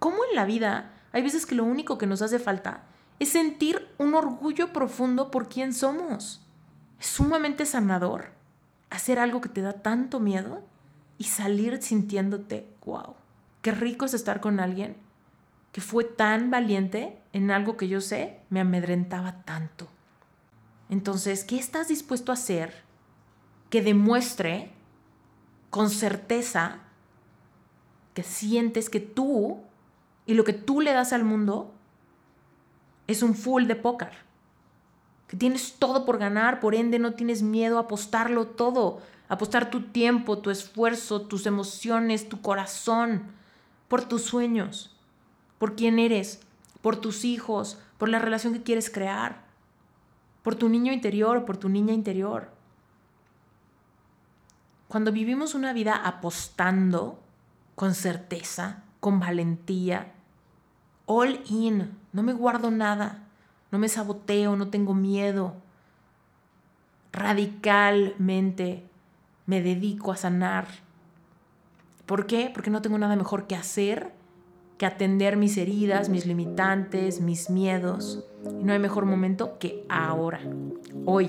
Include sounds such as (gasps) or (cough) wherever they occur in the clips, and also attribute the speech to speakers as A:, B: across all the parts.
A: ¿Cómo en la vida hay veces que lo único que nos hace falta es sentir un orgullo profundo por quién somos? Es sumamente sanador hacer algo que te da tanto miedo y salir sintiéndote, wow, qué rico es estar con alguien que fue tan valiente en algo que yo sé me amedrentaba tanto. Entonces, ¿qué estás dispuesto a hacer que demuestre con certeza que sientes que tú y lo que tú le das al mundo es un full de póker? Que tienes todo por ganar, por ende no tienes miedo a apostarlo todo, apostar tu tiempo, tu esfuerzo, tus emociones, tu corazón, por tus sueños, por quién eres, por tus hijos, por la relación que quieres crear por tu niño interior, por tu niña interior. Cuando vivimos una vida apostando con certeza, con valentía, all in, no me guardo nada, no me saboteo, no tengo miedo, radicalmente me dedico a sanar. ¿Por qué? Porque no tengo nada mejor que hacer que atender mis heridas, mis limitantes, mis miedos. Y no hay mejor momento que ahora, hoy.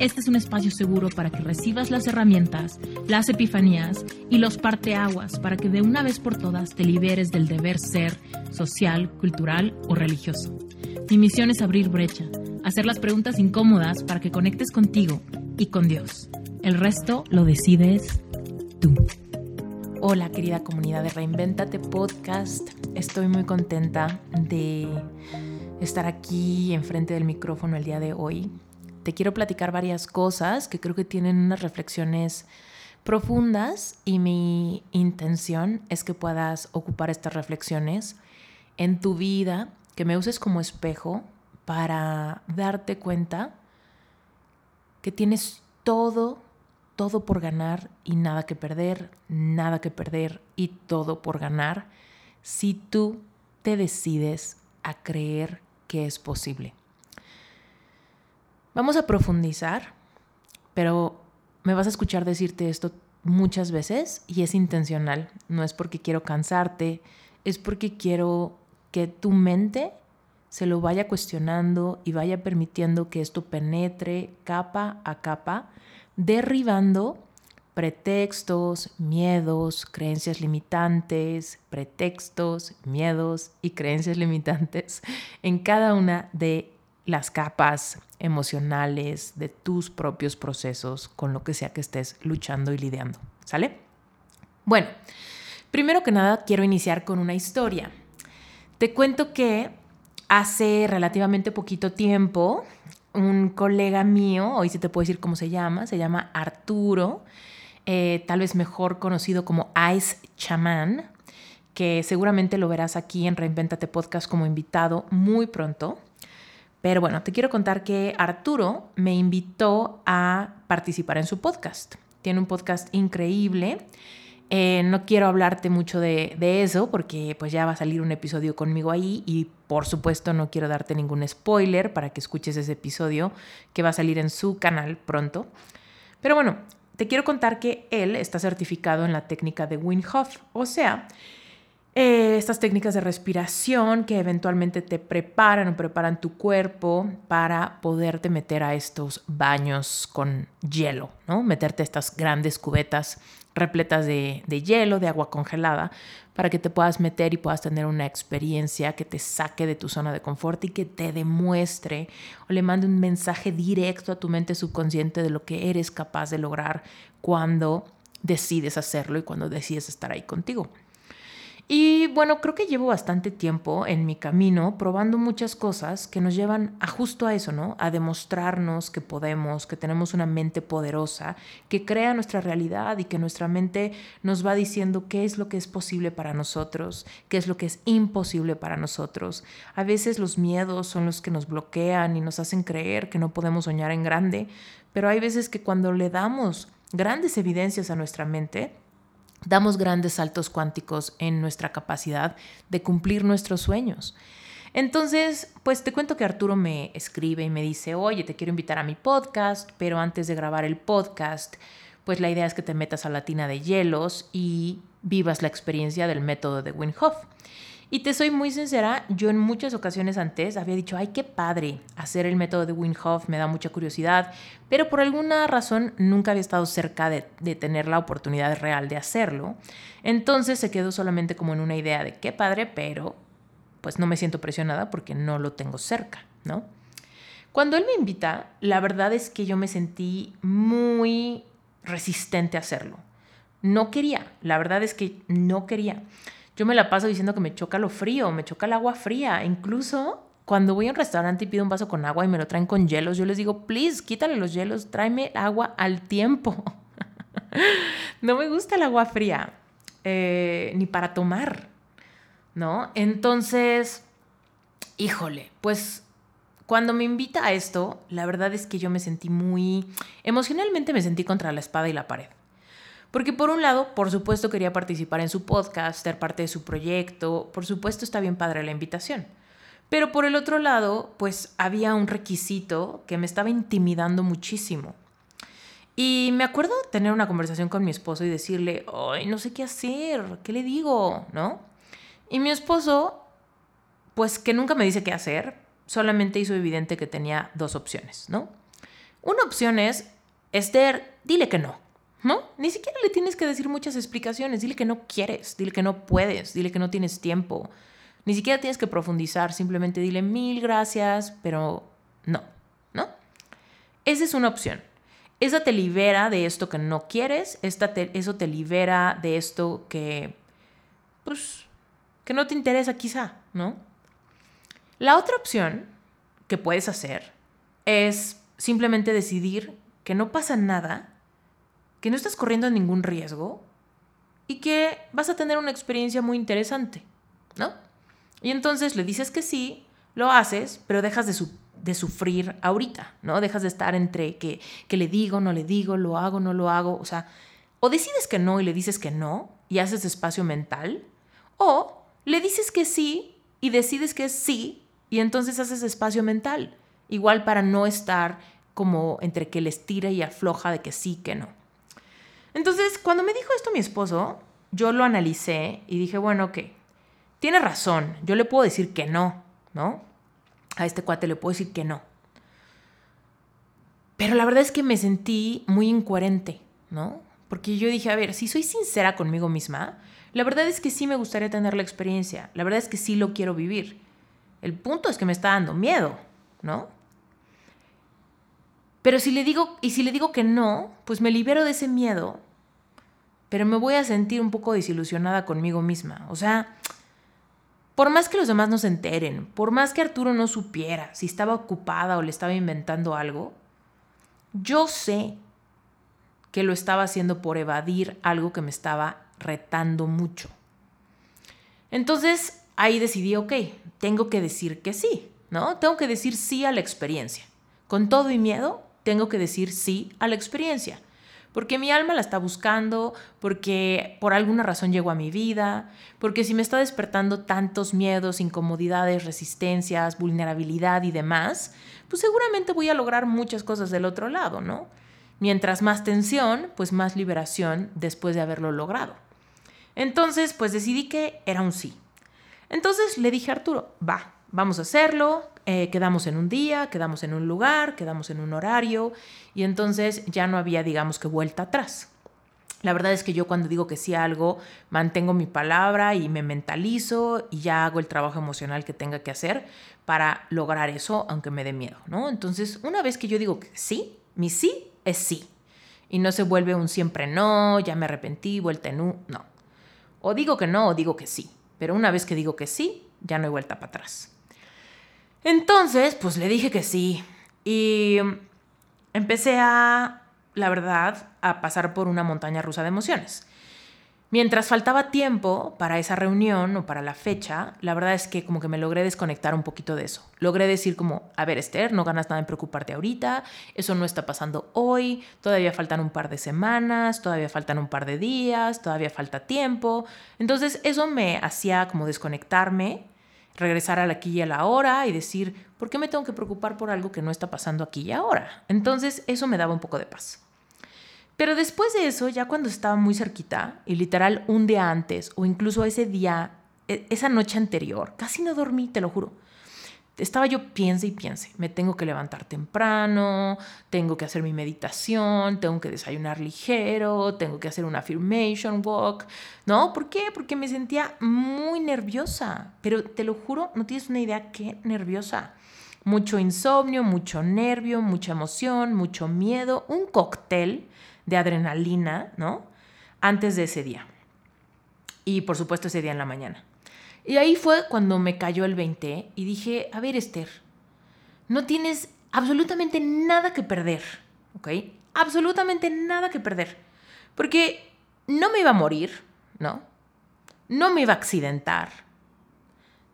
B: Este es un espacio seguro para que recibas las herramientas, las epifanías y los parteaguas para que de una vez por todas te liberes del deber ser social, cultural o religioso. Mi misión es abrir brecha, hacer las preguntas incómodas para que conectes contigo y con Dios. El resto lo decides tú.
A: Hola querida comunidad de Reinventate Podcast. Estoy muy contenta de estar aquí enfrente del micrófono el día de hoy. Te quiero platicar varias cosas que creo que tienen unas reflexiones profundas y mi intención es que puedas ocupar estas reflexiones en tu vida, que me uses como espejo para darte cuenta que tienes todo, todo por ganar y nada que perder, nada que perder y todo por ganar si tú te decides a creer que es posible. Vamos a profundizar, pero me vas a escuchar decirte esto muchas veces y es intencional. No es porque quiero cansarte, es porque quiero que tu mente se lo vaya cuestionando y vaya permitiendo que esto penetre capa a capa, derribando pretextos, miedos, creencias limitantes, pretextos, miedos y creencias limitantes (laughs) en cada una de las capas emocionales de tus propios procesos con lo que sea que estés luchando y lidiando. ¿Sale? Bueno, primero que nada quiero iniciar con una historia. Te cuento que hace relativamente poquito tiempo un colega mío, hoy se te puede decir cómo se llama, se llama Arturo, eh, tal vez mejor conocido como Ice Chaman, que seguramente lo verás aquí en Reinventate Podcast como invitado muy pronto. Pero bueno, te quiero contar que Arturo me invitó a participar en su podcast. Tiene un podcast increíble. Eh, no quiero hablarte mucho de, de, eso porque pues ya va a salir un episodio conmigo ahí y por supuesto no quiero darte ningún spoiler para que escuches ese episodio que va a salir en su canal pronto. Pero bueno, te quiero contar que él está certificado en la técnica de Wim Hof, o sea, eh, estas técnicas de respiración que eventualmente te preparan o preparan tu cuerpo para poderte meter a estos baños con hielo, ¿no? Meterte estas grandes cubetas repletas de, de hielo, de agua congelada, para que te puedas meter y puedas tener una experiencia que te saque de tu zona de confort y que te demuestre o le mande un mensaje directo a tu mente subconsciente de lo que eres capaz de lograr cuando decides hacerlo y cuando decides estar ahí contigo. Y bueno, creo que llevo bastante tiempo en mi camino probando muchas cosas que nos llevan a justo a eso, ¿no? A demostrarnos que podemos, que tenemos una mente poderosa, que crea nuestra realidad y que nuestra mente nos va diciendo qué es lo que es posible para nosotros, qué es lo que es imposible para nosotros. A veces los miedos son los que nos bloquean y nos hacen creer que no podemos soñar en grande, pero hay veces que cuando le damos grandes evidencias a nuestra mente, damos grandes saltos cuánticos en nuestra capacidad de cumplir nuestros sueños. Entonces, pues te cuento que Arturo me escribe y me dice, oye, te quiero invitar a mi podcast, pero antes de grabar el podcast, pues la idea es que te metas a la tina de hielos y vivas la experiencia del método de Wim Hof. Y te soy muy sincera, yo en muchas ocasiones antes había dicho, ay, qué padre, hacer el método de Wim Hof me da mucha curiosidad, pero por alguna razón nunca había estado cerca de, de, tener la oportunidad real de hacerlo. Entonces se quedó solamente como en una idea de qué padre, pero pues no me siento presionada porque no lo tengo cerca, ¿no? Cuando él me invita, la verdad es que yo me sentí muy resistente a hacerlo. No quería, la verdad es que no quería. Yo me la paso diciendo que me choca lo frío, me choca el agua fría. Incluso cuando voy a un restaurante y pido un vaso con agua y me lo traen con hielos, yo les digo, please, quítale los hielos, tráeme agua al tiempo. (laughs) no me gusta el agua fría, eh, ni para tomar, ¿no? Entonces, híjole, pues cuando me invita a esto, la verdad es que yo me sentí muy, emocionalmente me sentí contra la espada y la pared. Porque por un lado, por supuesto quería participar en su podcast, ser parte de su proyecto, por supuesto está bien padre la invitación. Pero por el otro lado, pues había un requisito que me estaba intimidando muchísimo. Y me acuerdo tener una conversación con mi esposo y decirle, ay, no sé qué hacer, ¿qué le digo? ¿No? Y mi esposo, pues que nunca me dice qué hacer, solamente hizo evidente que tenía dos opciones, ¿no? Una opción es, Esther, dile que no. ¿No? Ni siquiera le tienes que decir muchas explicaciones. Dile que no quieres, dile que no puedes, dile que no tienes tiempo. Ni siquiera tienes que profundizar, simplemente dile mil gracias, pero no, ¿no? Esa es una opción. Esa te libera de esto que no quieres, esta eso te libera de esto que, pues, que no te interesa quizá, ¿no? La otra opción que puedes hacer es simplemente decidir que no pasa nada que no estás corriendo ningún riesgo y que vas a tener una experiencia muy interesante, ¿no? Y entonces le dices que sí, lo haces, pero dejas de, sufrir ahorita, ¿no? Dejas de estar entre que, que le digo, no le digo, lo hago, no lo hago, o sea, o decides que no y le dices que no y haces espacio mental, o le dices que sí y decides que sí y entonces haces espacio mental, igual para no estar como entre que les tira y afloja de que sí, que no. Entonces, cuando me dijo esto mi esposo, yo lo analicé y dije, bueno, ok, tiene razón, yo le puedo decir que no, ¿no? A este cuate le puedo decir que no. Pero la verdad es que me sentí muy incoherente, ¿no? Porque yo dije, a ver, si soy sincera conmigo misma, la verdad es que sí me gustaría tener la experiencia, la verdad es que sí lo quiero vivir. El punto es que me está dando miedo, ¿no? Pero si le digo, y si le digo que no, pues me libero de ese miedo, pero me voy a sentir un poco desilusionada conmigo misma. O sea, por más que los demás no se enteren, por más que Arturo no supiera si estaba ocupada o le estaba inventando algo, yo sé que lo estaba haciendo por evadir algo que me estaba retando mucho. Entonces ahí decidí, ok, tengo que decir que sí, ¿no? Tengo que decir sí a la experiencia. Con todo y miedo, tengo que decir sí a la experiencia. Porque mi alma la está buscando, porque por alguna razón llegó a mi vida, porque si me está despertando tantos miedos, incomodidades, resistencias, vulnerabilidad y demás, pues seguramente voy a lograr muchas cosas del otro lado, ¿no? Mientras más tensión, pues más liberación después de haberlo logrado. Entonces, pues decidí que era un sí. Entonces le dije a Arturo, va, vamos a hacerlo, eh, quedamos en un día, quedamos en un lugar, quedamos en un horario y entonces ya no había, digamos que, vuelta atrás. La verdad es que yo cuando digo que sí a algo, mantengo mi palabra y me mentalizo y ya hago el trabajo emocional que tenga que hacer para lograr eso, aunque me dé miedo, ¿no? Entonces, una vez que yo digo que sí, mi sí es sí. Y no se vuelve un siempre no, ya me arrepentí, vuelta en un, no. O digo que no o digo que sí. Pero una vez que digo que sí, ya no hay vuelta para atrás. Entonces, pues le dije que sí. Y empecé a, la verdad, a pasar por una montaña rusa de emociones. Mientras faltaba tiempo para esa reunión o para la fecha, la verdad es que como que me logré desconectar un poquito de eso. Logré decir como, a ver Esther, no ganas nada en preocuparte ahorita, eso no está pasando hoy, todavía faltan un par de semanas, todavía faltan un par de días, todavía falta tiempo. Entonces eso me hacía como desconectarme, regresar al aquí y a la hora y decir, ¿por qué me tengo que preocupar por algo que no está pasando aquí y ahora? Entonces eso me daba un poco de paz. Pero después de eso, ya cuando estaba muy cerquita, y literal un día antes, o incluso ese día, e, esa noche anterior, casi no dormí, te lo juro. Estaba yo piense y piense, me tengo que levantar temprano, tengo que hacer mi meditación, tengo que desayunar ligero, tengo que hacer una affirmation walk, ¿no? ¿Por qué? Porque me sentía muy nerviosa, pero te lo juro, no tienes una idea qué nerviosa. Mucho insomnio, mucho nervio, mucha emoción, mucho miedo, un cóctel de adrenalina, ¿no? Antes de ese día. Y por supuesto ese día en la mañana. Y ahí fue cuando me cayó el 20 y dije, a ver Esther, no tienes absolutamente nada que perder, ¿ok? Absolutamente nada que perder. Porque no me iba a morir, ¿no? No me iba a accidentar.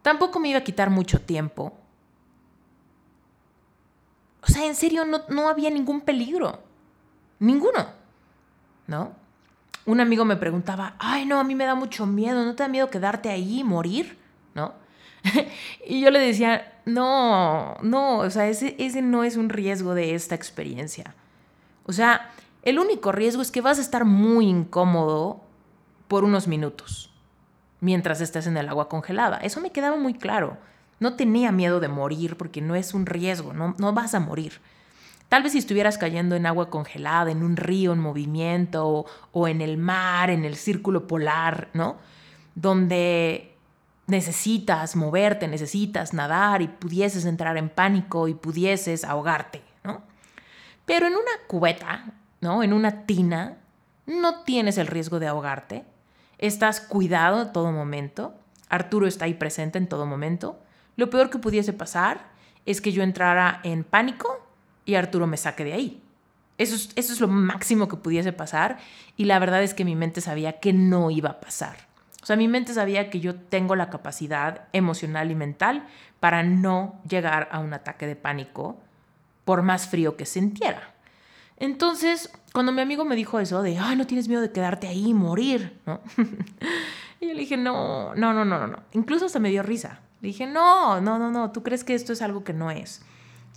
A: Tampoco me iba a quitar mucho tiempo. O sea, en serio, no, no había ningún peligro. Ninguno. ¿no? Un amigo me preguntaba, ay, no, a mí me da mucho miedo, ¿no te da miedo quedarte ahí y morir? ¿No? (laughs) y yo le decía, no, no, o sea, ese, ese no es un riesgo de esta experiencia. O sea, el único riesgo es que vas a estar muy incómodo por unos minutos mientras estés en el agua congelada. Eso me quedaba muy claro. No tenía miedo de morir porque no es un riesgo, no, no vas a morir. Tal vez si estuvieras cayendo en agua congelada, en un río en movimiento o, en el mar, en el círculo polar, ¿no? Donde necesitas moverte, necesitas nadar y pudieses entrar en pánico y pudieses ahogarte, ¿no? Pero en una cubeta, ¿no? En una tina, no tienes el riesgo de ahogarte. Estás cuidado en todo momento. Arturo está ahí presente en todo momento. Lo peor que pudiese pasar es que yo entrara en pánico y Arturo me saque de ahí. Eso es, eso es lo máximo que pudiese pasar y la verdad es que mi mente sabía que no iba a pasar. O sea, mi mente sabía que yo tengo la capacidad emocional y mental para no llegar a un ataque de pánico por más frío que sintiera. Entonces, cuando mi amigo me dijo eso de, ay, no tienes miedo de quedarte ahí y morir, ¿no? (laughs) y yo le dije, no, no, no, no, no. Incluso hasta me dio risa. Le dije, no, no, no, no, tú crees que esto es algo que no es.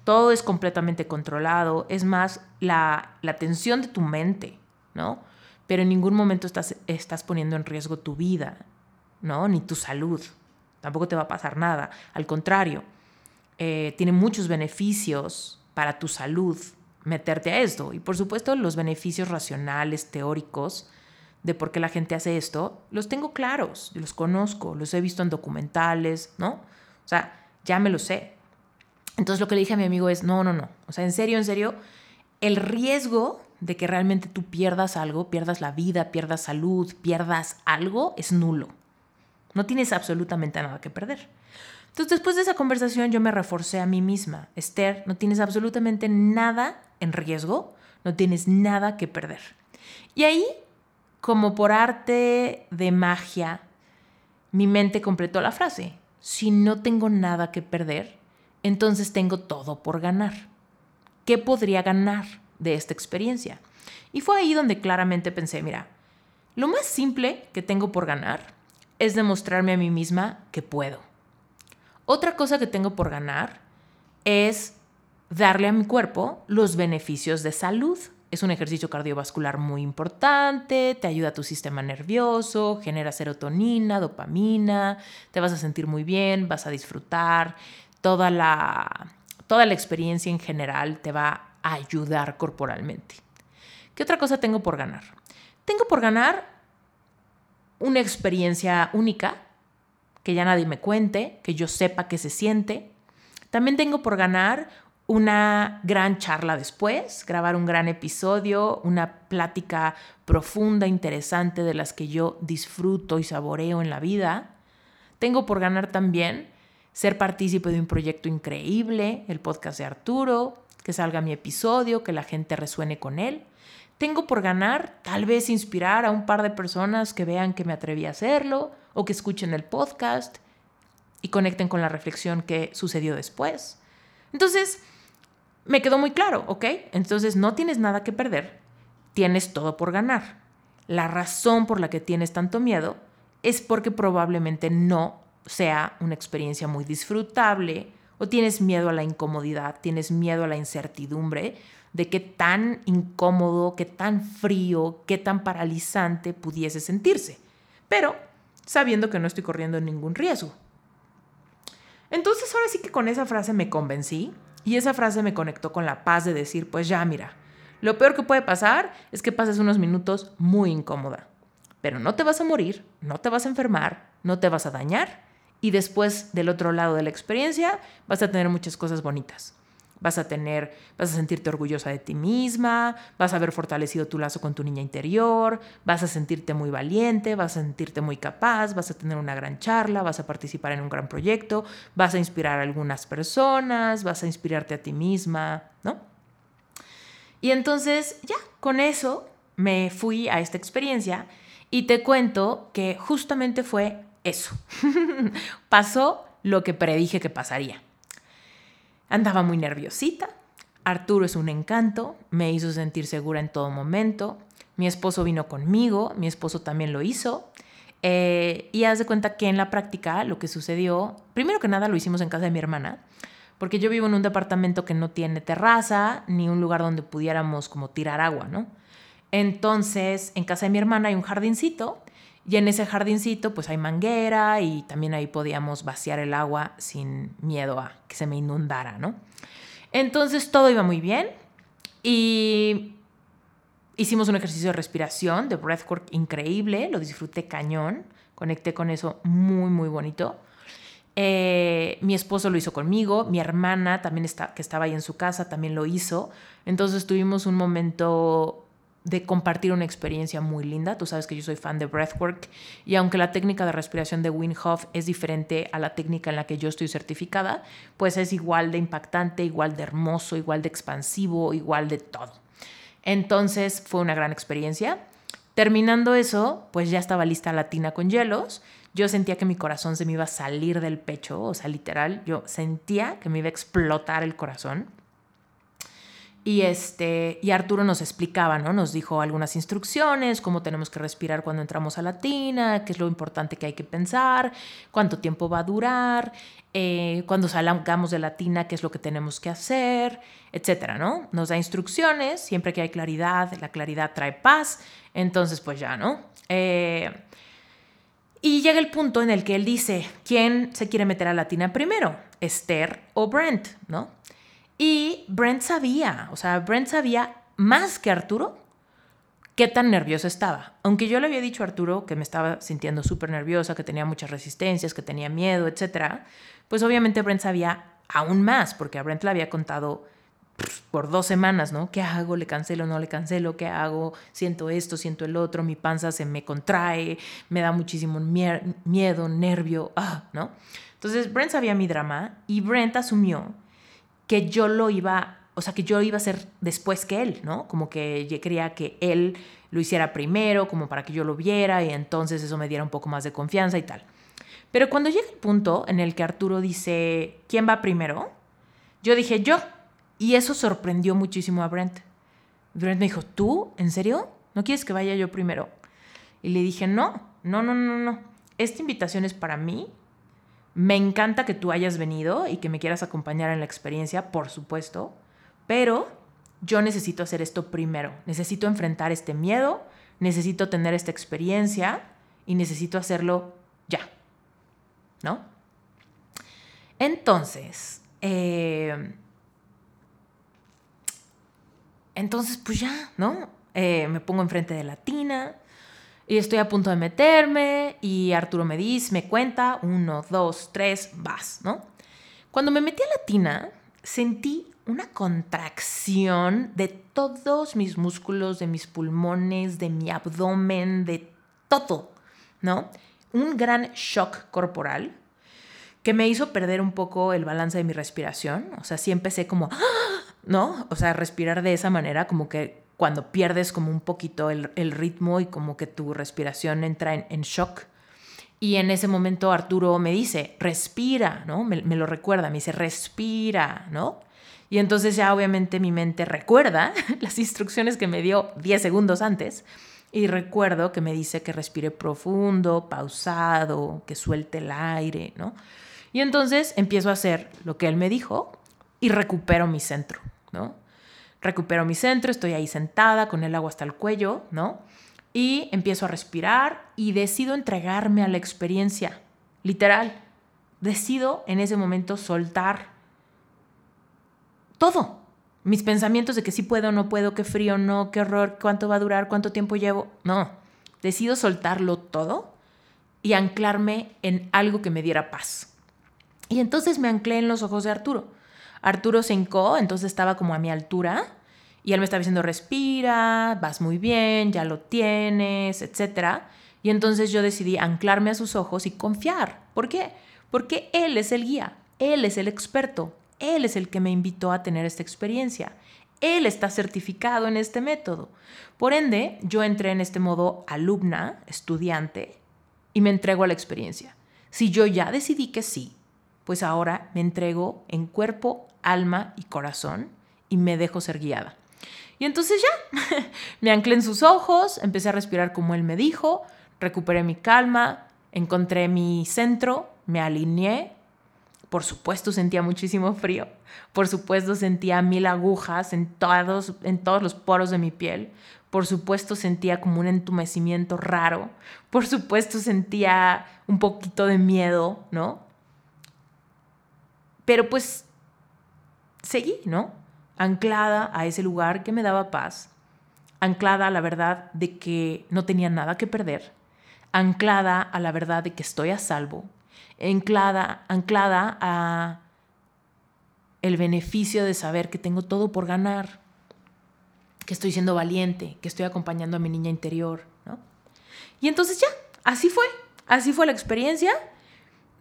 A: Todo es completamente controlado, es más la, la tensión de tu mente, ¿no? Pero en ningún momento estás, estás poniendo en riesgo tu vida, ¿no? Ni tu salud. Tampoco te va a pasar nada. Al contrario, eh, tiene muchos beneficios para tu salud meterte a esto. Y por supuesto, los beneficios racionales, teóricos, de por qué la gente hace esto, los tengo claros, los conozco, los he visto en documentales, ¿no? O sea, ya me lo sé. Entonces lo que le dije a mi amigo es, no, no, no. O sea, en serio, en serio, el riesgo de que realmente tú pierdas algo, pierdas la vida, pierdas salud, pierdas algo, es nulo. No tienes absolutamente nada que perder. Entonces, después de esa conversación, yo me reforcé a mí misma. Esther, no tienes absolutamente nada en riesgo, no tienes nada que perder. Y ahí, como por arte de magia, mi mente completó la frase. Si no tengo nada que perder, entonces tengo todo por ganar. ¿Qué podría ganar de esta experiencia? Y fue ahí donde claramente pensé, mira, lo más simple que tengo por ganar es demostrarme a mí misma que puedo. Otra cosa que tengo por ganar es darle a mi cuerpo los beneficios de salud. Es un ejercicio cardiovascular muy importante, te ayuda a tu sistema nervioso, genera serotonina, dopamina, te vas a sentir muy bien, vas a disfrutar, toda la, toda la experiencia en general te va a ayudar corporalmente. ¿Qué otra cosa tengo por ganar? Tengo por ganar una experiencia única, que ya nadie me cuente, que yo sepa que se siente. También tengo por ganar una gran charla después, grabar un gran episodio, una plática profunda, interesante de las que yo disfruto y saboreo en la vida. Tengo por ganar también ser partícipe de un proyecto increíble, el podcast de Arturo, que salga mi episodio, que la gente resuene con él. Tengo por ganar tal vez inspirar a un par de personas que vean que me atreví a hacerlo o que escuchen el podcast y conecten con la reflexión que sucedió después. Entonces, me quedó muy claro, ¿ok? Entonces no tienes nada que perder, tienes todo por ganar. La razón por la que tienes tanto miedo es porque probablemente no sea una experiencia muy disfrutable o tienes miedo a la incomodidad, tienes miedo a la incertidumbre de qué tan incómodo, qué tan frío, qué tan paralizante pudiese sentirse, pero sabiendo que no estoy corriendo ningún riesgo. Entonces ahora sí que con esa frase me convencí y esa frase me conectó con la paz de decir, pues ya mira, lo peor que puede pasar es que pases unos minutos muy incómoda, pero no te vas a morir, no te vas a enfermar, no te vas a dañar y después del otro lado de la experiencia vas a tener muchas cosas bonitas. Vas a tener, vas a sentirte orgullosa de ti misma, vas a haber fortalecido tu lazo con tu niña interior, vas a sentirte muy valiente, vas a sentirte muy capaz, vas a tener una gran charla, vas a participar en un gran proyecto, vas a inspirar a algunas personas, vas a inspirarte a ti misma, ¿no? Y entonces, ya, con eso me fui a esta experiencia y te cuento que justamente fue eso. (laughs) Pasó lo que predije que pasaría. Andaba muy nerviosita. Arturo es un encanto, me hizo sentir segura en todo momento. Mi esposo vino conmigo, mi esposo también lo hizo. Eh, y haz de cuenta que en la práctica lo que sucedió, primero que nada lo hicimos en casa de mi hermana, porque yo vivo en un departamento que no tiene terraza ni un lugar donde pudiéramos como tirar agua, ¿no? Entonces, en casa de mi hermana hay un jardincito y en ese jardincito pues hay manguera y también ahí podíamos vaciar el agua sin miedo a que se me inundara, ¿no? Entonces todo iba muy bien y hicimos un ejercicio de respiración, de breathwork increíble, lo disfruté cañón, conecté con eso muy, muy bonito. Eh, mi esposo lo hizo conmigo, mi hermana también está, que estaba ahí en su casa también lo hizo. Entonces tuvimos un momento de compartir una experiencia muy linda. Tú sabes que yo soy fan de breathwork y aunque la técnica de respiración de Wim Hof es diferente a la técnica en la que yo estoy certificada, pues es igual de impactante, igual de hermoso, igual de expansivo, igual de todo. Entonces fue una gran experiencia. Terminando eso, pues ya estaba lista la tina con hielos. Yo sentía que mi corazón se me iba a salir del pecho, o sea, literal, yo sentía que me iba a explotar el corazón. Y, este, y Arturo nos explicaba, ¿no? Nos dijo algunas instrucciones, cómo tenemos que respirar cuando entramos a la tina, qué es lo importante que hay que pensar, cuánto tiempo va a durar, eh, cuando salgamos de la tina, qué es lo que tenemos que hacer, etcétera, ¿no? Nos da instrucciones, siempre que hay claridad, la claridad trae paz, entonces pues ya, ¿no? Eh, y llega el punto en el que él dice, ¿quién se quiere meter a la tina primero? ¿Esther o Brent, ¿no? Y Brent sabía, o sea, Brent sabía más que Arturo qué tan nervioso estaba. Aunque yo le había dicho a Arturo que me estaba sintiendo súper nerviosa, que tenía muchas resistencias, que tenía miedo, etc., pues obviamente Brent sabía aún más, porque a Brent le había contado por dos semanas, ¿no? ¿Qué hago? ¿Le cancelo? ¿No le cancelo? ¿Qué hago? Siento esto, siento el otro, mi panza se me contrae, me da muchísimo miedo, nervio, ah, ¿no? Entonces Brent sabía mi drama y Brent asumió que yo lo iba, o sea, que yo iba a ser después que él, ¿no? Como que yo quería que él lo hiciera primero, como para que yo lo viera y entonces eso me diera un poco más de confianza y tal. Pero cuando llega el punto en el que Arturo dice, ¿quién va primero? Yo dije, yo. Y eso sorprendió muchísimo a Brent. Brent me dijo, ¿tú? ¿En serio? ¿No quieres que vaya yo primero? Y le dije, no, no, no, no, no. Esta invitación es para mí me encanta que tú hayas venido y que me quieras acompañar en la experiencia, por supuesto, pero yo necesito hacer esto primero. Necesito enfrentar este miedo, necesito tener esta experiencia y necesito hacerlo ya. ¿No? Entonces, eh, entonces, pues ya, ¿no? Eh, me pongo enfrente de la tina, y estoy a punto de meterme y Arturo me dice, me cuenta, uno, dos, tres, vas, ¿no? Cuando me metí a la tina, sentí una contracción de todos mis músculos, de mis pulmones, de mi abdomen, de todo, ¿no? un gran shock corporal que me hizo perder un poco el balance de mi respiración. O sea, sí empecé como, (gasps) ¿no? O sea, respirar de esa manera, como que cuando pierdes como un poquito el, ritmo y como que tu respiración entra en, shock. Y en ese momento Arturo me dice, respira, ¿no? Me, me, lo recuerda, me dice, respira, ¿no? Y entonces ya obviamente mi mente recuerda (laughs) las instrucciones que me dio 10 segundos antes y recuerdo que me dice que respire profundo, pausado, que suelte el aire, ¿no? Y entonces empiezo a hacer lo que él me dijo y recupero mi centro, ¿no? Recupero mi centro, estoy ahí sentada con el agua hasta el cuello, ¿no? Y empiezo a respirar y decido entregarme a la experiencia, literal. Decido en ese momento soltar todo. Mis pensamientos de que sí puedo, no puedo, qué frío, no, qué horror, cuánto va a durar, cuánto tiempo llevo. No, decido soltarlo todo y anclarme en algo que me diera paz. Y entonces me anclé en los ojos de Arturo. Arturo se hincó, entonces estaba como a mi altura y él me estaba diciendo, respira, vas muy bien, ya lo tienes, etc. Y entonces yo decidí anclarme a sus ojos y confiar. ¿Por qué? Porque él es el guía, él es el experto, él es el que me invitó a tener esta experiencia. Él está certificado en este método. Por ende, yo entré en este modo alumna, estudiante, y me entrego a la experiencia. Si yo ya decidí que sí, pues ahora me entrego en cuerpo, alma y corazón y me dejo ser guiada. Y entonces ya, (laughs) me anclé en sus ojos, empecé a respirar como él me dijo, recuperé mi calma, encontré mi centro, me alineé por supuesto sentía muchísimo frío. Por supuesto sentía mil agujas en todos, en todos los poros de mi piel. Por supuesto sentía como un entumecimiento raro. Por supuesto sentía un poquito de miedo, ¿no? Pero pues seguí, ¿no? Anclada a ese lugar que me daba paz. Anclada a la verdad de que no tenía nada que perder. Anclada a la verdad de que estoy a salvo anclada, anclada a el beneficio de saber que tengo todo por ganar, que estoy siendo valiente, que estoy acompañando a mi niña interior, ¿no? Y entonces ya, así fue, así fue la experiencia.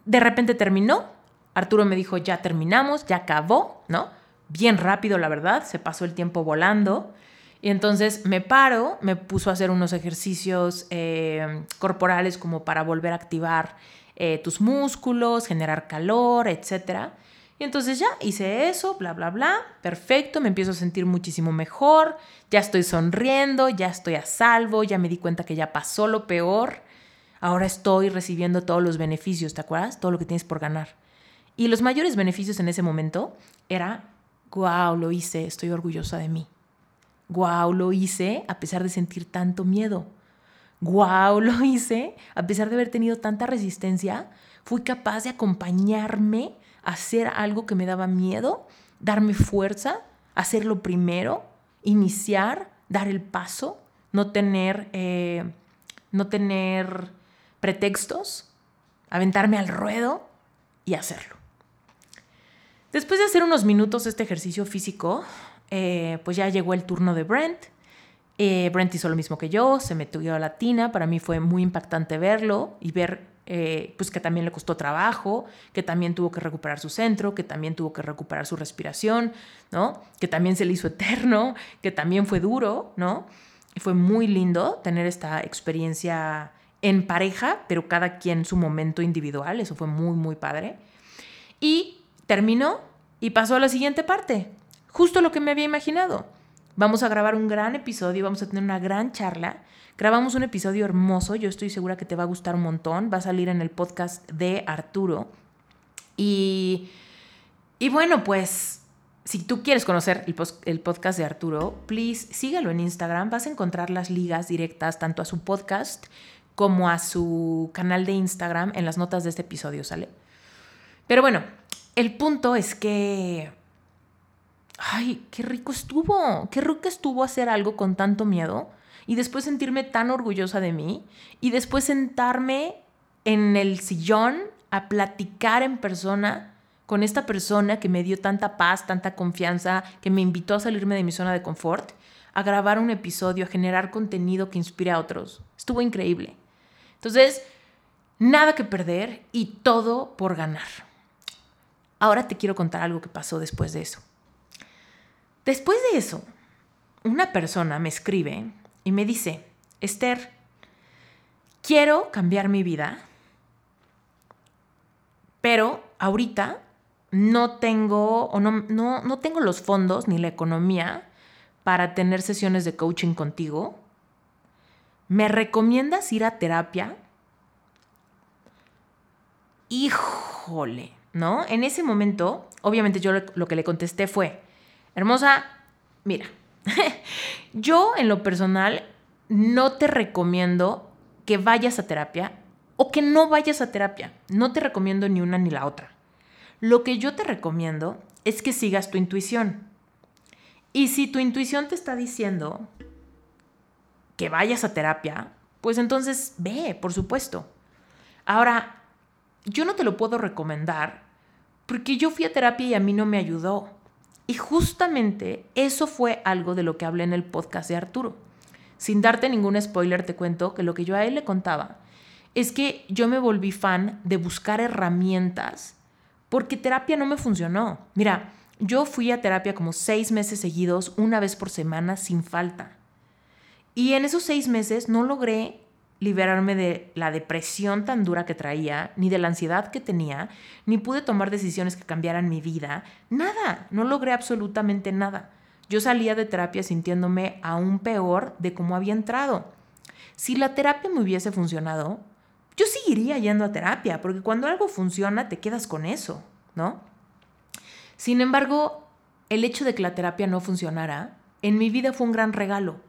A: De repente terminó, Arturo me dijo, ya terminamos, ya acabó, ¿no? Bien rápido, la verdad, se pasó el tiempo volando. Y entonces me paro, me puso a hacer unos ejercicios eh, corporales como para volver a activar eh, tus músculos, generar calor, etc. Y entonces ya hice eso, bla, bla, bla, perfecto, me empiezo a sentir muchísimo mejor, ya estoy sonriendo, ya estoy a salvo, ya me di cuenta que ya pasó lo peor, ahora estoy recibiendo todos los beneficios, ¿te acuerdas? Todo lo que tienes por ganar. Y los mayores beneficios en ese momento era, wow, lo hice, estoy orgullosa de mí. Wow, lo hice a pesar de sentir tanto miedo wow, lo (laughs) hice, a pesar de haber tenido tanta resistencia, fui capaz de acompañarme a hacer algo que me daba miedo, darme fuerza, hacerlo primero, iniciar, dar el paso, no tener, eh, no tener pretextos, aventarme al ruedo y hacerlo. Después de hacer unos minutos este ejercicio físico, eh, pues ya llegó el turno de Brent eh, Brent hizo lo mismo que yo, se metió a la tina, para mí fue muy impactante verlo y ver eh, pues que también le costó trabajo, que también tuvo que recuperar su centro, que también tuvo que recuperar su respiración, ¿no? Que también se le hizo eterno, que también fue duro, ¿no? Y fue muy lindo tener esta experiencia en pareja, pero cada quien su momento individual, eso fue muy, muy padre. Y terminó y pasó a la siguiente parte, justo lo que me había imaginado Vamos a grabar un gran episodio, vamos a tener una gran charla. Grabamos un episodio hermoso, yo estoy segura que te va a gustar un montón. Va a salir en el podcast de Arturo. Y, y bueno, pues si tú quieres conocer el, el, podcast de Arturo, please síguelo en Instagram. Vas a encontrar las ligas directas tanto a su podcast como a su canal de Instagram en las notas de este episodio, ¿sale? Pero bueno, el punto es que ay, qué rico estuvo, qué rico estuvo hacer algo con tanto miedo y después sentirme tan orgullosa de mí y después sentarme en el sillón a platicar en persona con esta persona que me dio tanta paz, tanta confianza, que me invitó a salirme de mi zona de confort, a grabar un episodio, a generar contenido que inspire a otros. Estuvo increíble. Entonces, nada que perder y todo por ganar. Ahora te quiero contar algo que pasó después de eso. Después de eso, una persona me escribe y me dice, Esther, quiero cambiar mi vida, pero ahorita no tengo o no, no, no tengo los fondos ni la economía para tener sesiones de coaching contigo. ¿Me recomiendas ir a terapia? Híjole, ¿no? En ese momento, obviamente yo lo que le contesté fue, hermosa, mira, (laughs) yo en lo personal no te recomiendo que vayas a terapia o que no vayas a terapia. No te recomiendo ni una ni la otra. Lo que yo te recomiendo es que sigas tu intuición. Y si tu intuición te está diciendo que vayas a terapia, pues entonces ve, por supuesto. Ahora, yo no te lo puedo recomendar porque yo fui a terapia y a mí no me ayudó. Y justamente eso fue algo de lo que hablé en el podcast de Arturo. Sin darte ningún spoiler, te cuento que lo que yo a él le contaba es que yo me volví fan de buscar herramientas porque terapia no me funcionó. Mira, yo fui a terapia como seis meses seguidos, una vez por semana, sin falta. Y en esos seis meses no logré liberarme de la depresión tan dura que traía, ni de la ansiedad que tenía, ni pude tomar decisiones que cambiaran mi vida. Nada, no logré absolutamente nada. Yo salía de terapia sintiéndome aún peor de cómo había entrado. Si la terapia me hubiese funcionado, yo seguiría yendo a terapia, porque cuando algo funciona te quedas con eso, ¿no? Sin embargo, el hecho de que la terapia no funcionara, en mi vida fue un gran regalo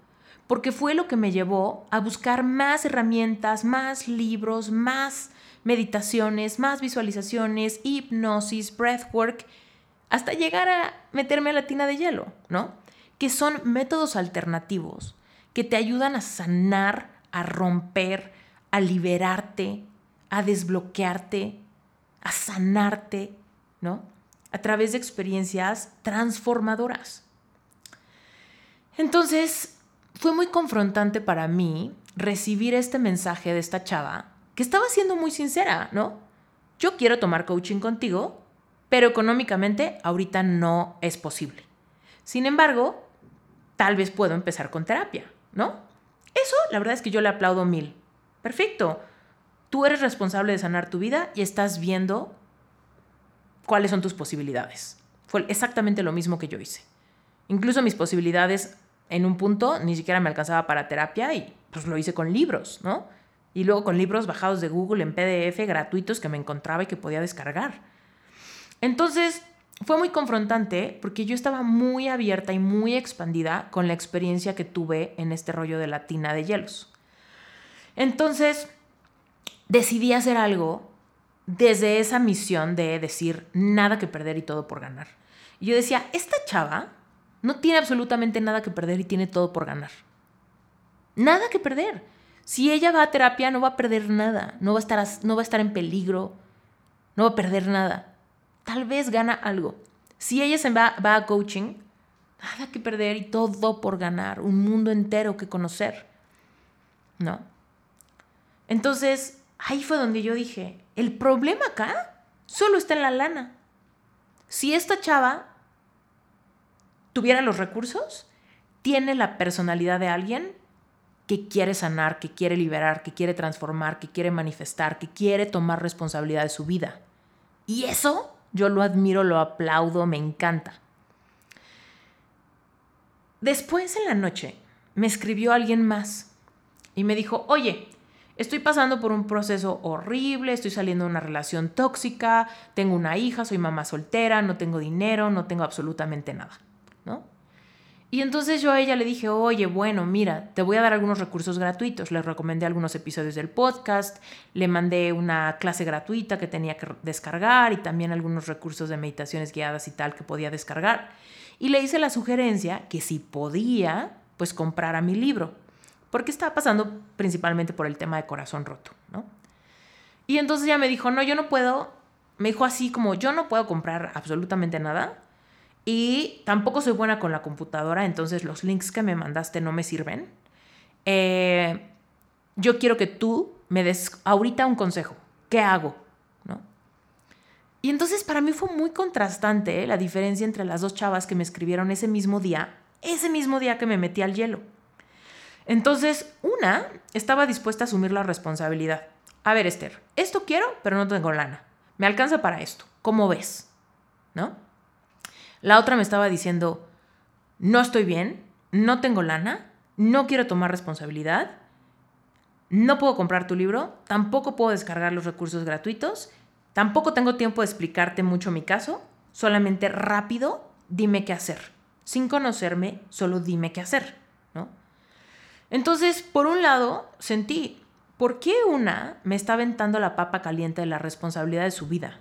A: porque fue lo que me llevó a buscar más herramientas, más libros, más meditaciones, más visualizaciones, hipnosis, breathwork, hasta llegar a meterme a la tina de hielo, ¿no? Que son métodos alternativos que te ayudan a sanar, a romper, a liberarte, a desbloquearte, a sanarte, ¿no? A través de experiencias transformadoras. Entonces, fue muy confrontante para mí recibir este mensaje de esta chava que estaba siendo muy sincera, ¿no? Yo quiero tomar coaching contigo, pero económicamente ahorita no es posible. Sin embargo, tal vez puedo empezar con terapia, ¿no? Eso, la verdad es que yo le aplaudo mil. Perfecto. Tú eres responsable de sanar tu vida y estás viendo cuáles son tus posibilidades. Fue exactamente lo mismo que yo hice. Incluso mis posibilidades en un punto ni siquiera me alcanzaba para terapia y pues lo hice con libros, ¿no? Y luego con libros bajados de Google en PDF gratuitos que me encontraba y que podía descargar. Entonces, fue muy confrontante porque yo estaba muy abierta y muy expandida con la experiencia que tuve en este rollo de la tina de hielos. Entonces, decidí hacer algo desde esa misión de decir nada que perder y todo por ganar. Y yo decía, esta chava no tiene absolutamente nada que perder y tiene todo por ganar. Nada que perder. Si ella va a terapia, no va a perder nada. No va a estar, no va a estar en peligro. No va a perder nada. Tal vez gana algo. Si ella se va, va a coaching, nada que perder y todo por ganar. Un mundo entero que conocer. ¿No? Entonces, ahí fue donde yo dije, el problema acá solo está en la lana. Si esta chava tuviera los recursos, tiene la personalidad de alguien que quiere sanar, que quiere liberar, que quiere transformar, que quiere manifestar, que quiere tomar responsabilidad de su vida. Y eso yo lo admiro, lo aplaudo, me encanta. Después en la noche me escribió alguien más y me dijo, oye, estoy pasando por un proceso horrible, estoy saliendo de una relación tóxica, tengo una hija, soy mamá soltera, no tengo dinero, no tengo absolutamente nada. Y entonces yo a ella le dije, oye, bueno, mira, te voy a dar algunos recursos gratuitos. Le recomendé algunos episodios del podcast, le mandé una clase gratuita que tenía que descargar y también algunos recursos de meditaciones guiadas y tal que podía descargar. Y le hice la sugerencia que si podía, pues comprara mi libro, porque estaba pasando principalmente por el tema de corazón roto, ¿no? Y entonces ella me dijo, no, yo no puedo, me dijo así como, yo no puedo comprar absolutamente nada, y tampoco soy buena con la computadora, entonces los links que me mandaste no me sirven. Eh, yo quiero que tú me des ahorita un consejo. ¿Qué hago? ¿No? Y entonces para mí fue muy contrastante ¿eh? la diferencia entre las dos chavas que me escribieron ese mismo día, ese mismo día que me metí al hielo. Entonces, una estaba dispuesta a asumir la responsabilidad. A ver, Esther, esto quiero, pero no tengo lana. Me alcanza para esto. ¿Cómo ves? ¿No? La otra me estaba diciendo, no estoy bien, no tengo lana, no quiero tomar responsabilidad, no puedo comprar tu libro, tampoco puedo descargar los recursos gratuitos, tampoco tengo tiempo de explicarte mucho mi caso, solamente rápido dime qué hacer. Sin conocerme, solo dime qué hacer, ¿no? Entonces, por un lado, sentí, ¿por qué una me está aventando la papa caliente de la responsabilidad de su vida?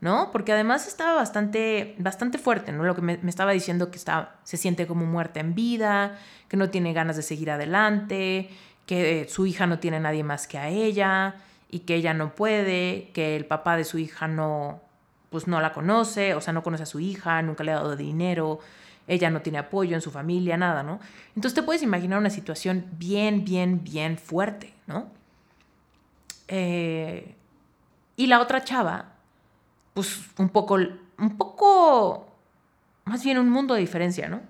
A: ¿No? Porque además estaba bastante, bastante fuerte, ¿no? Lo que me, estaba diciendo que está, se siente como muerta en vida, que no tiene ganas de seguir adelante, que su hija no tiene nadie más que a ella y que ella no puede, que el papá de su hija no, pues no la conoce, o sea, no conoce a su hija, nunca le ha dado dinero, ella no tiene apoyo en su familia, nada, ¿no? Entonces te puedes imaginar una situación bien, bien, bien fuerte, ¿no? Eh, y la otra chava, pues un poco, un poco, más bien un mundo de diferencia, ¿no?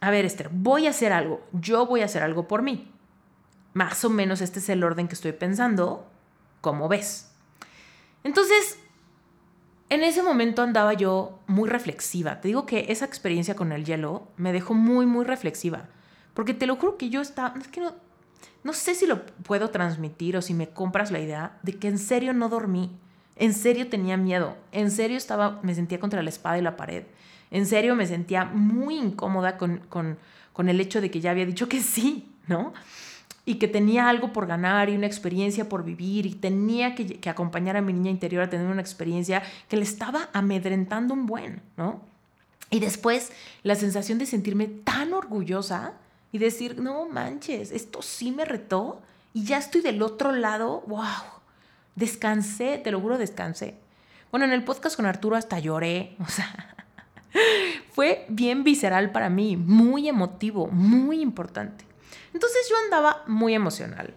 A: A ver, Esther, voy a hacer algo, yo voy a hacer algo por mí. Más o menos este es el orden que estoy pensando, como ves. Entonces, en ese momento andaba yo muy reflexiva. Te digo que esa experiencia con el hielo me dejó muy, muy reflexiva. Porque te lo juro que yo estaba, es que no, no sé si lo puedo transmitir o si me compras la idea de que en serio no dormí. En serio tenía miedo. En serio estaba, me sentía contra la espada y la pared. En serio me sentía muy incómoda con, con, con el hecho de que ya había dicho que sí, ¿no? y que tenía algo por ganar y una experiencia por vivir y tenía que, acompañar a mi niña interior a tener una experiencia que le estaba amedrentando un buen, ¿no? Y después la sensación de sentirme tan orgullosa y decir, no manches, esto sí me retó y ya estoy del otro lado, wow, descansé, te lo juro, descansé. Bueno, en el podcast con Arturo hasta lloré, (laughs) o sea, fue bien visceral para mí, muy emotivo, muy importante. Entonces yo andaba muy emocional.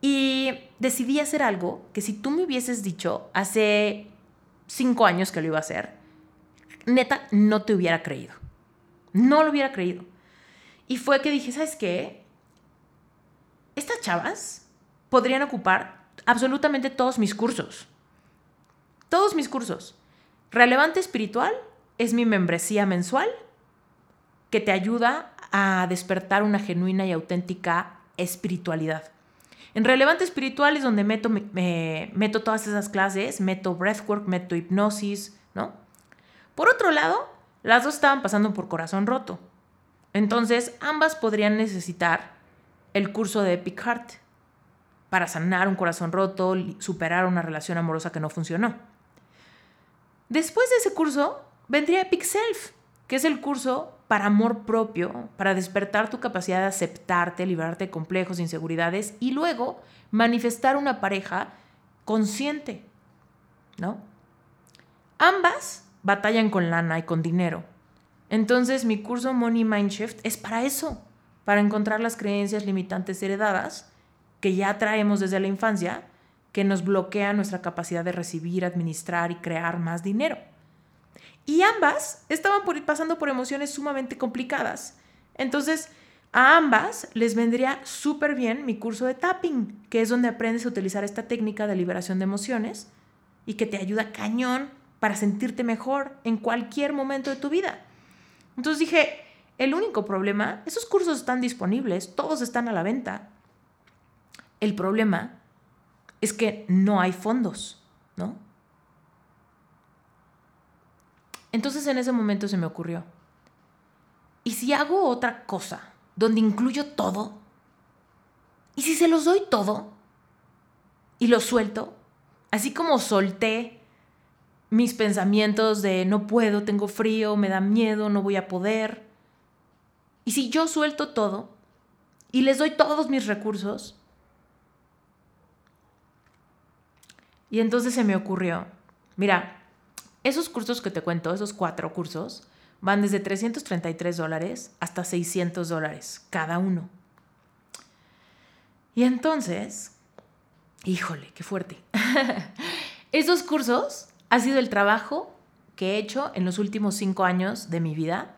A: Y decidí hacer algo que si tú me hubieses dicho hace cinco años que lo iba a hacer, neta, no te hubiera creído. No lo hubiera creído. Y fue que dije, ¿sabes qué? Estas chavas podrían ocupar absolutamente todos mis cursos. Todos mis cursos. Relevante espiritual es mi membresía mensual que te ayuda a despertar una genuina y auténtica espiritualidad. En Relevante Espiritual es donde meto, meto todas esas clases, meto breathwork, meto hipnosis, ¿no? Por otro lado, las dos estaban pasando por corazón roto. Entonces, ambas podrían necesitar el curso de Epic Heart para sanar un corazón roto, superar una relación amorosa que no funcionó. Después de ese curso, vendría Epic Self, que es el curso para amor propio, para despertar tu capacidad de aceptarte, liberarte de complejos, inseguridades y luego manifestar una pareja consciente, ¿no? Ambas batallan con lana y con dinero. Entonces mi curso Money Mind Shift es para eso, para encontrar las creencias limitantes heredadas que ya traemos desde la infancia, que nos bloquean nuestra capacidad de recibir, administrar y crear más dinero. Y ambas estaban pasando por emociones sumamente complicadas. Entonces, a ambas les vendría súper bien mi curso de tapping, que es donde aprendes a utilizar esta técnica de liberación de emociones y que te ayuda cañón para sentirte mejor en cualquier momento de tu vida. Entonces dije, el único problema, esos cursos están disponibles, todos están a la venta. El problema es que no hay fondos, ¿no? Entonces en ese momento se me ocurrió, ¿y si hago otra cosa donde incluyo todo? ¿Y si se los doy todo y lo suelto? Así como solté mis pensamientos de no puedo, tengo frío, me da miedo, no voy a poder. Y si yo suelto todo y les doy todos mis recursos, y entonces se me ocurrió, mira, esos cursos que te cuento, esos cuatro cursos, van desde 333 dólares hasta 600 dólares cada uno. Y entonces híjole, qué fuerte. (laughs) Esos cursos ha sido el trabajo que he hecho en los últimos cinco años de mi vida,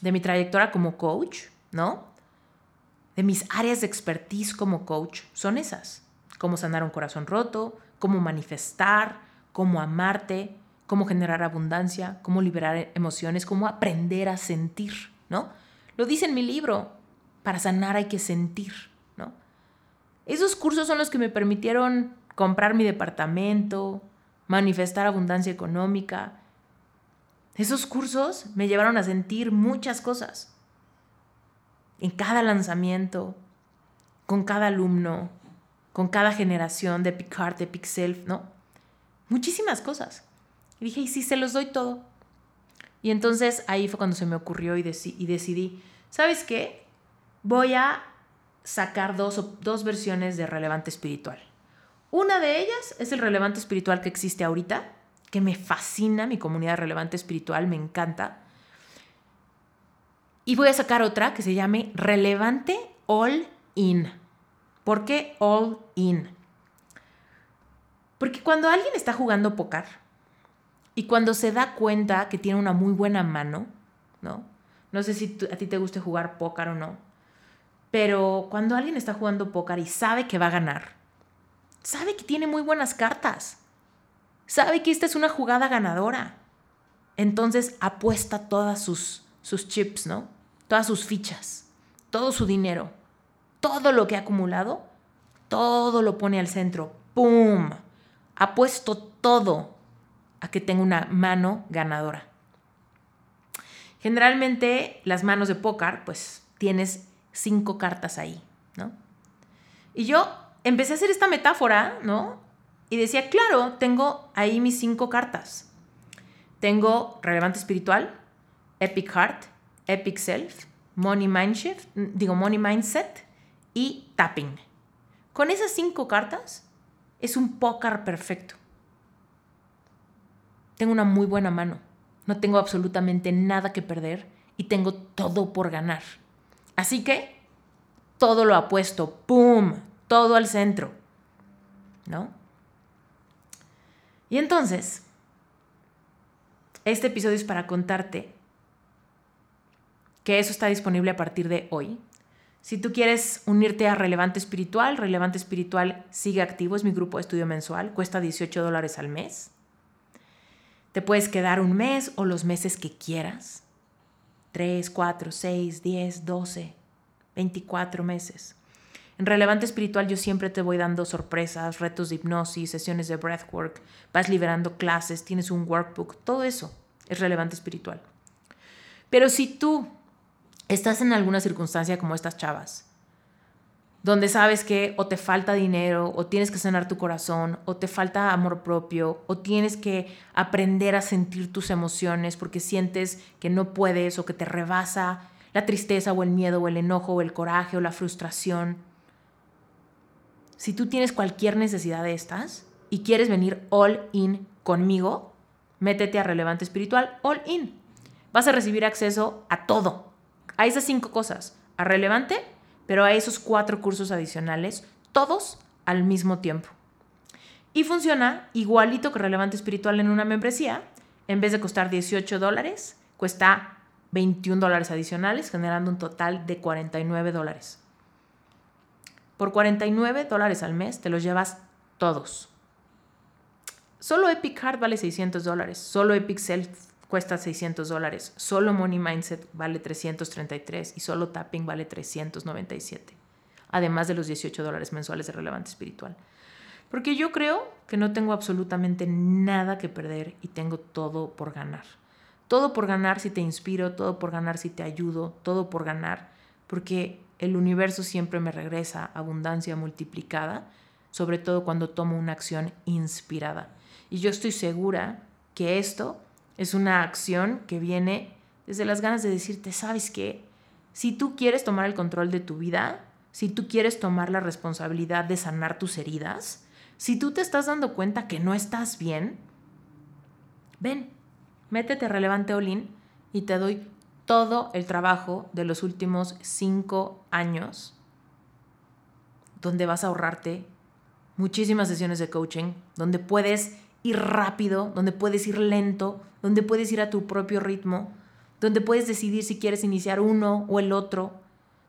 A: de mi trayectoria como coach, ¿no? De mis áreas de expertise como coach son esas. Cómo sanar un corazón roto, cómo manifestar, cómo amarte, cómo generar abundancia, cómo liberar emociones, cómo aprender a sentir, ¿no? Lo dice en mi libro, para sanar hay que sentir, ¿no? Esos cursos son los que me permitieron comprar mi departamento, manifestar abundancia económica. Esos cursos me llevaron a sentir muchas cosas. En cada lanzamiento, con cada alumno, con cada generación de Epic Heart, de Epic Self, ¿no? Muchísimas cosas. Y dije, ¿y si se los doy todo? Y entonces ahí fue cuando se me ocurrió y, y decidí, ¿sabes qué? Voy a sacar dos, dos versiones de relevante espiritual. Una de ellas es el relevante espiritual que existe ahorita, que me fascina, mi comunidad relevante espiritual, me encanta. Y voy a sacar otra que se llame relevante all in. ¿Por qué all in? Porque cuando alguien está jugando póker y cuando se da cuenta que tiene una muy buena mano, ¿no? No sé si a ti te guste jugar póker o no, pero cuando alguien está jugando póker y sabe que va a ganar, sabe que tiene muy buenas cartas, sabe que esta es una jugada ganadora, entonces apuesta todas sus, sus chips, ¿no? Todas sus fichas, todo su dinero, todo lo que ha acumulado, todo lo pone al centro. ¡Pum! Ha puesto todo a que tenga una mano ganadora. Generalmente las manos de póker, pues tienes cinco cartas ahí, ¿no? Y yo empecé a hacer esta metáfora, ¿no? Y decía, claro, tengo ahí mis cinco cartas. Tengo relevante espiritual, epic heart, epic self, money mindset, digo money mindset y tapping. Con esas cinco cartas es un póker perfecto. Tengo una muy buena mano. No tengo absolutamente nada que perder y tengo todo por ganar. Así que todo lo apuesto, ¡pum! Todo al centro. ¿No? Y entonces, este episodio es para contarte que eso está disponible a partir de hoy. Si tú quieres unirte a Relevante Espiritual, Relevante Espiritual sigue activo, es mi grupo de estudio mensual, cuesta 18 dólares al mes. Te puedes quedar un mes o los meses que quieras. 3, 4, 6, 10, 12, 24 meses. En Relevante Espiritual yo siempre te voy dando sorpresas, retos de hipnosis, sesiones de breathwork, vas liberando clases, tienes un workbook, todo eso es relevante espiritual. Pero si tú estás en alguna circunstancia como estas chavas, donde sabes que o te falta dinero, o tienes que sanar tu corazón, o te falta amor propio, o tienes que aprender a sentir tus emociones porque sientes que no puedes o que te rebasa la tristeza o el miedo o el enojo o el coraje o la frustración. Si tú tienes cualquier necesidad de estas y quieres venir all in conmigo, métete a Relevante Espiritual all in. Vas a recibir acceso a todo, a esas cinco cosas, a Relevante, pero a esos cuatro cursos adicionales, todos al mismo tiempo. Y funciona igualito que Relevante Espiritual en una membresía. En vez de costar 18 dólares, cuesta 21 dólares adicionales, generando un total de 49 dólares. Por 49 dólares al mes te los llevas todos. Solo Epic Heart vale 600 dólares, solo Epic Self cuesta 600 dólares, solo Money Mindset vale 333 y solo Tapping vale 397, además de los 18 dólares mensuales de relevante espiritual. Porque yo creo que no tengo absolutamente nada que perder y tengo todo por ganar. Todo por ganar si te inspiro, todo por ganar si te ayudo, todo por ganar, porque el universo siempre me regresa abundancia multiplicada, sobre todo cuando tomo una acción inspirada. Y yo estoy segura que esto es una acción que viene desde las ganas de decirte, ¿sabes qué? Si tú quieres tomar el control de tu vida, si tú quieres tomar la responsabilidad de sanar tus heridas, si tú te estás dando cuenta que no estás bien, ven, métete Relevante Olin y te doy todo el trabajo de los últimos cinco años donde vas a ahorrarte muchísimas sesiones de coaching donde puedes rápido, donde puedes ir lento, donde puedes ir a tu propio ritmo, donde puedes decidir si quieres iniciar uno o el otro,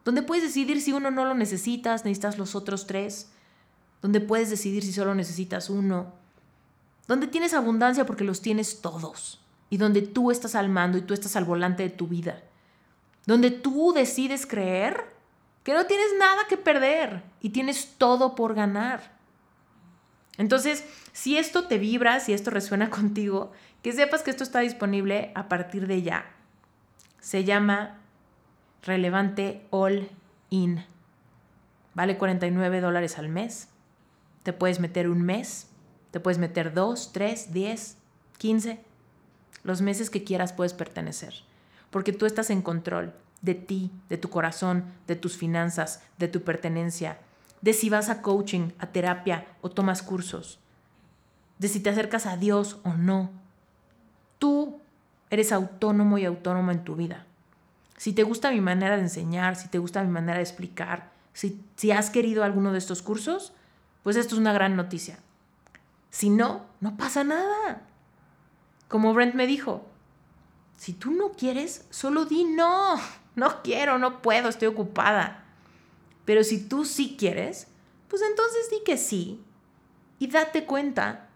A: donde puedes decidir si uno no lo necesitas, necesitas los otros tres, donde puedes decidir si solo necesitas uno, donde tienes abundancia porque los tienes todos y donde tú estás al mando y tú estás al volante de tu vida, donde tú decides creer que no tienes nada que perder y tienes todo por ganar. Entonces, si esto te vibra, si esto resuena (laughs) contigo, que sepas que esto está disponible a partir de ya. Se llama Relevante All In. Vale 49 dólares al mes. Te puedes meter un mes, te puedes meter dos, tres, diez, quince. Los meses que quieras puedes pertenecer. Porque tú estás en control de ti, de tu corazón, de tus finanzas, de tu pertenencia, de si vas a coaching, a terapia o tomas cursos, de si te acercas a Dios o no. Tú eres autónomo y autónomo en tu vida. Si te gusta mi manera de enseñar, si te gusta mi manera de explicar, si, si has querido alguno de estos cursos, pues esto es una gran noticia. Si no, no pasa nada. Como Brent me dijo, si tú no quieres, solo di no. No quiero, no puedo, estoy ocupada. Pero si tú sí quieres, pues entonces di que sí. Y date cuenta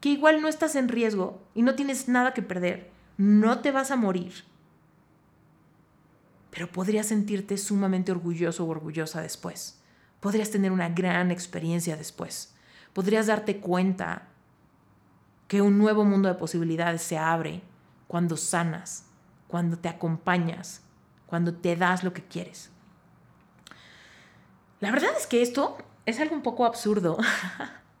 A: que igual no estás en riesgo y no tienes nada que perder. No te vas a morir. Pero podrías sentirte sumamente orgulloso o orgullosa después. Podrías tener una gran experiencia después. Podrías darte cuenta que un nuevo mundo de posibilidades se abre cuando sanas, cuando te acompañas, cuando te das lo que quieres. La verdad es que esto es algo un poco absurdo.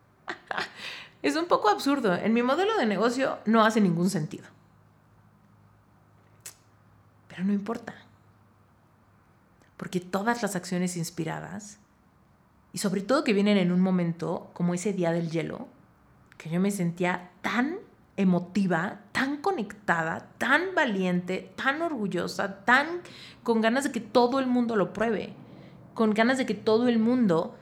A: (laughs) es un poco absurdo. En mi modelo de negocio no hace ningún sentido. Pero no importa. Porque todas las acciones inspiradas, y sobre todo que vienen en un momento como ese día del hielo, que yo me sentía tan emotiva, tan conectada, tan valiente, tan orgullosa, tan con ganas de que todo el mundo lo pruebe con ganas de que todo el mundo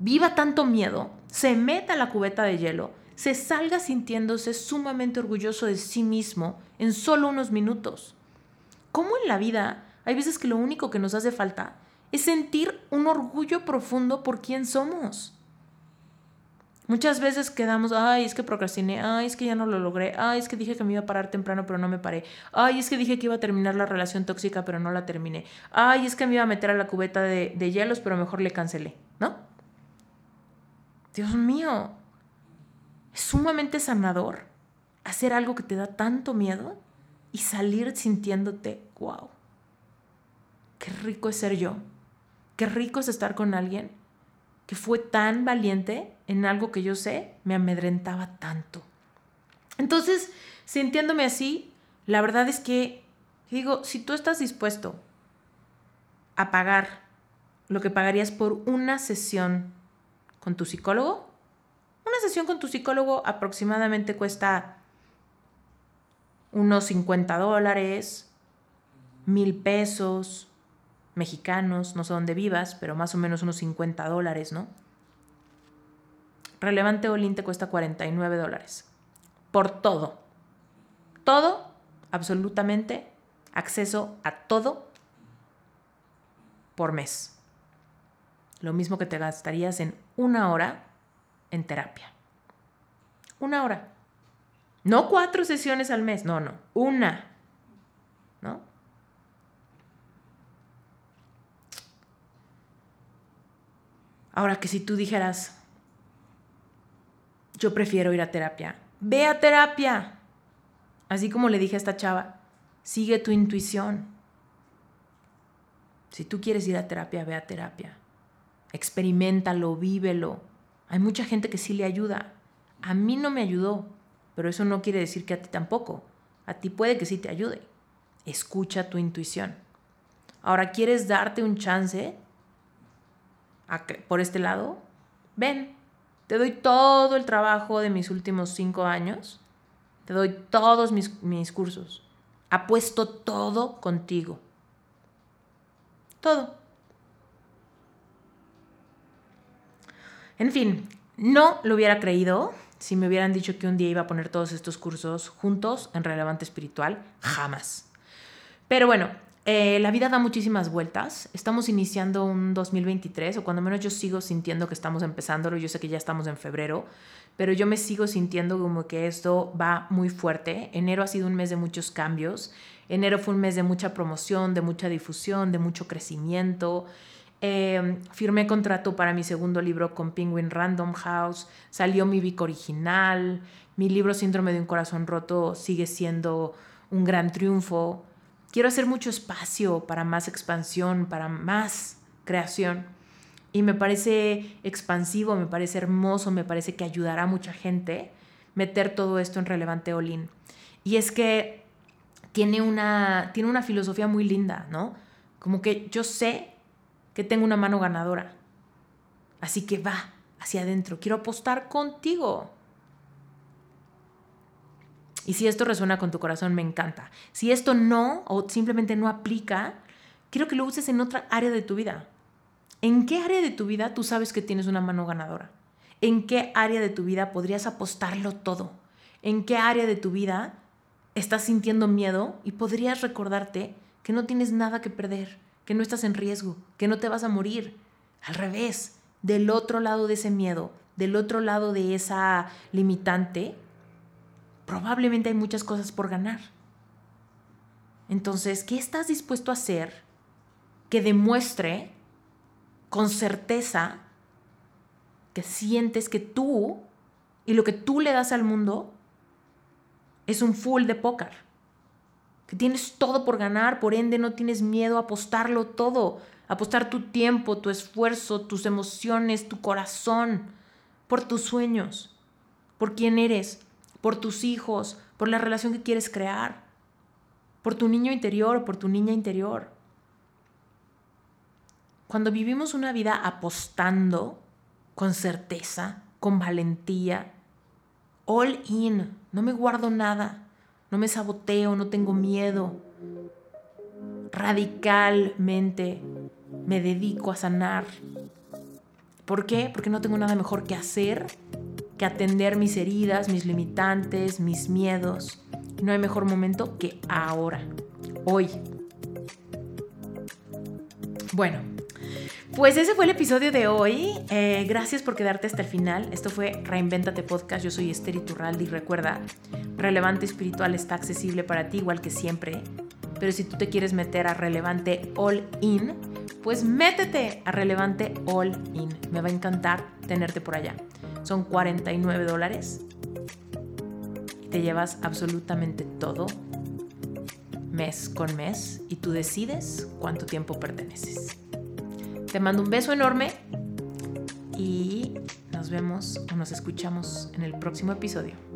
A: viva tanto miedo, se meta a la cubeta de hielo, se salga sintiéndose sumamente orgulloso de sí mismo en solo unos minutos. ¿Cómo en la vida hay veces que lo único que nos hace falta es sentir un orgullo profundo por quién somos? Muchas veces quedamos, ay, es que procrastiné, ay, es que ya no lo logré, ay, es que dije que me iba a parar temprano, pero no me paré, ay, es que dije que iba a terminar la relación tóxica, pero no la terminé, ay, es que me iba a meter a la cubeta de, de hielos, pero mejor le cancelé, ¿no? Dios mío, es sumamente sanador hacer algo que te da tanto miedo y salir sintiéndote, wow, qué rico es ser yo, qué rico es estar con alguien que fue tan valiente en algo que yo sé, me amedrentaba tanto. Entonces, sintiéndome así, la verdad es que, digo, si tú estás dispuesto a pagar lo que pagarías por una sesión con tu psicólogo, una sesión con tu psicólogo aproximadamente cuesta unos 50 dólares, mil pesos, mexicanos, no sé dónde vivas, pero más o menos unos 50 dólares, ¿no? Relevante Olin te cuesta 49 dólares. Por todo. Todo, absolutamente, acceso a todo por mes. Lo mismo que te gastarías en una hora en terapia. Una hora. No cuatro sesiones al mes, no, no, una. Ahora que si tú dijeras, yo prefiero ir a terapia, ve a terapia. Así como le dije a esta chava, sigue tu intuición. Si tú quieres ir a terapia, ve a terapia. Experimentalo, vívelo. Hay mucha gente que sí le ayuda. A mí no me ayudó, pero eso no quiere decir que a ti tampoco. A ti puede que sí te ayude. Escucha tu intuición. Ahora, ¿quieres darte un chance? Por este lado, ven, te doy todo el trabajo de mis últimos cinco años, te doy todos mis, mis cursos, apuesto todo contigo, todo. En fin, No lo hubiera creído si me hubieran dicho que un día iba a poner todos estos cursos juntos en Relevante Espiritual. Jamás. Pero bueno, eh, la vida da muchísimas vueltas. Estamos iniciando un 2023, o cuando menos yo sigo sintiendo que estamos empezándolo. Yo sé que ya estamos en febrero, pero yo me sigo sintiendo como que esto va muy fuerte. Enero ha sido un mes de muchos cambios. Enero fue un mes de mucha promoción, de mucha difusión, de mucho crecimiento. Eh, firmé contrato para mi segundo libro con Penguin Random House, salió mi Vic original, mi libro Síndrome de un corazón roto sigue siendo un gran triunfo. Quiero hacer mucho espacio para más expansión, para más creación. Y me parece expansivo, me parece hermoso, me parece que ayudará a mucha gente meter todo esto en relevante Olin. Y es que tiene una, tiene una filosofía muy linda, ¿no? Como que yo sé que tengo una mano ganadora. Así que va hacia adentro. Quiero apostar contigo. Y si esto resuena con tu corazón, me encanta. Si esto no o simplemente no aplica, quiero que lo uses en otra área de tu vida. ¿En qué área de tu vida tú sabes que tienes una mano ganadora? ¿En qué área de tu vida podrías apostarlo todo? ¿En qué área de tu vida estás sintiendo miedo y podrías recordarte que no tienes nada que perder? que no estás en riesgo, que no te vas a morir. Al revés, del otro lado de ese miedo, del otro lado de esa limitante, probablemente hay muchas cosas por ganar. Entonces, ¿qué estás dispuesto a hacer que demuestre con certeza que sientes que tú y lo que tú le das al mundo es un full de póker? que tienes todo por ganar, por ende no tienes miedo a apostarlo todo, apostar tu tiempo, tu esfuerzo, tus emociones, tu corazón, por tus sueños, por quién eres, por tus hijos, por la relación que quieres crear, por tu niño interior, por tu niña interior. Cuando vivimos una vida apostando con certeza, con valentía, all in, no me guardo nada, no me saboteo, no tengo miedo. Radicalmente me dedico a sanar. ¿Por qué? Porque no tengo nada mejor que hacer que atender mis heridas, mis limitantes, mis miedos. No hay mejor momento que ahora, hoy. Bueno, pues ese fue el episodio de hoy. Eh, gracias por quedarte hasta el final. Esto fue Reinventate Podcast. Yo soy Esther Iturralde y recuerda, Relevante Espiritual está accesible para ti igual que siempre. Pero si tú te quieres meter a Relevante All In, pues métete a Relevante All In. Me va a encantar tenerte por allá. Son 49 dólares te llevas absolutamente todo mes con mes y tú decides cuánto tiempo perteneces. Te mando un beso enorme y nos vemos o nos escuchamos en el próximo episodio.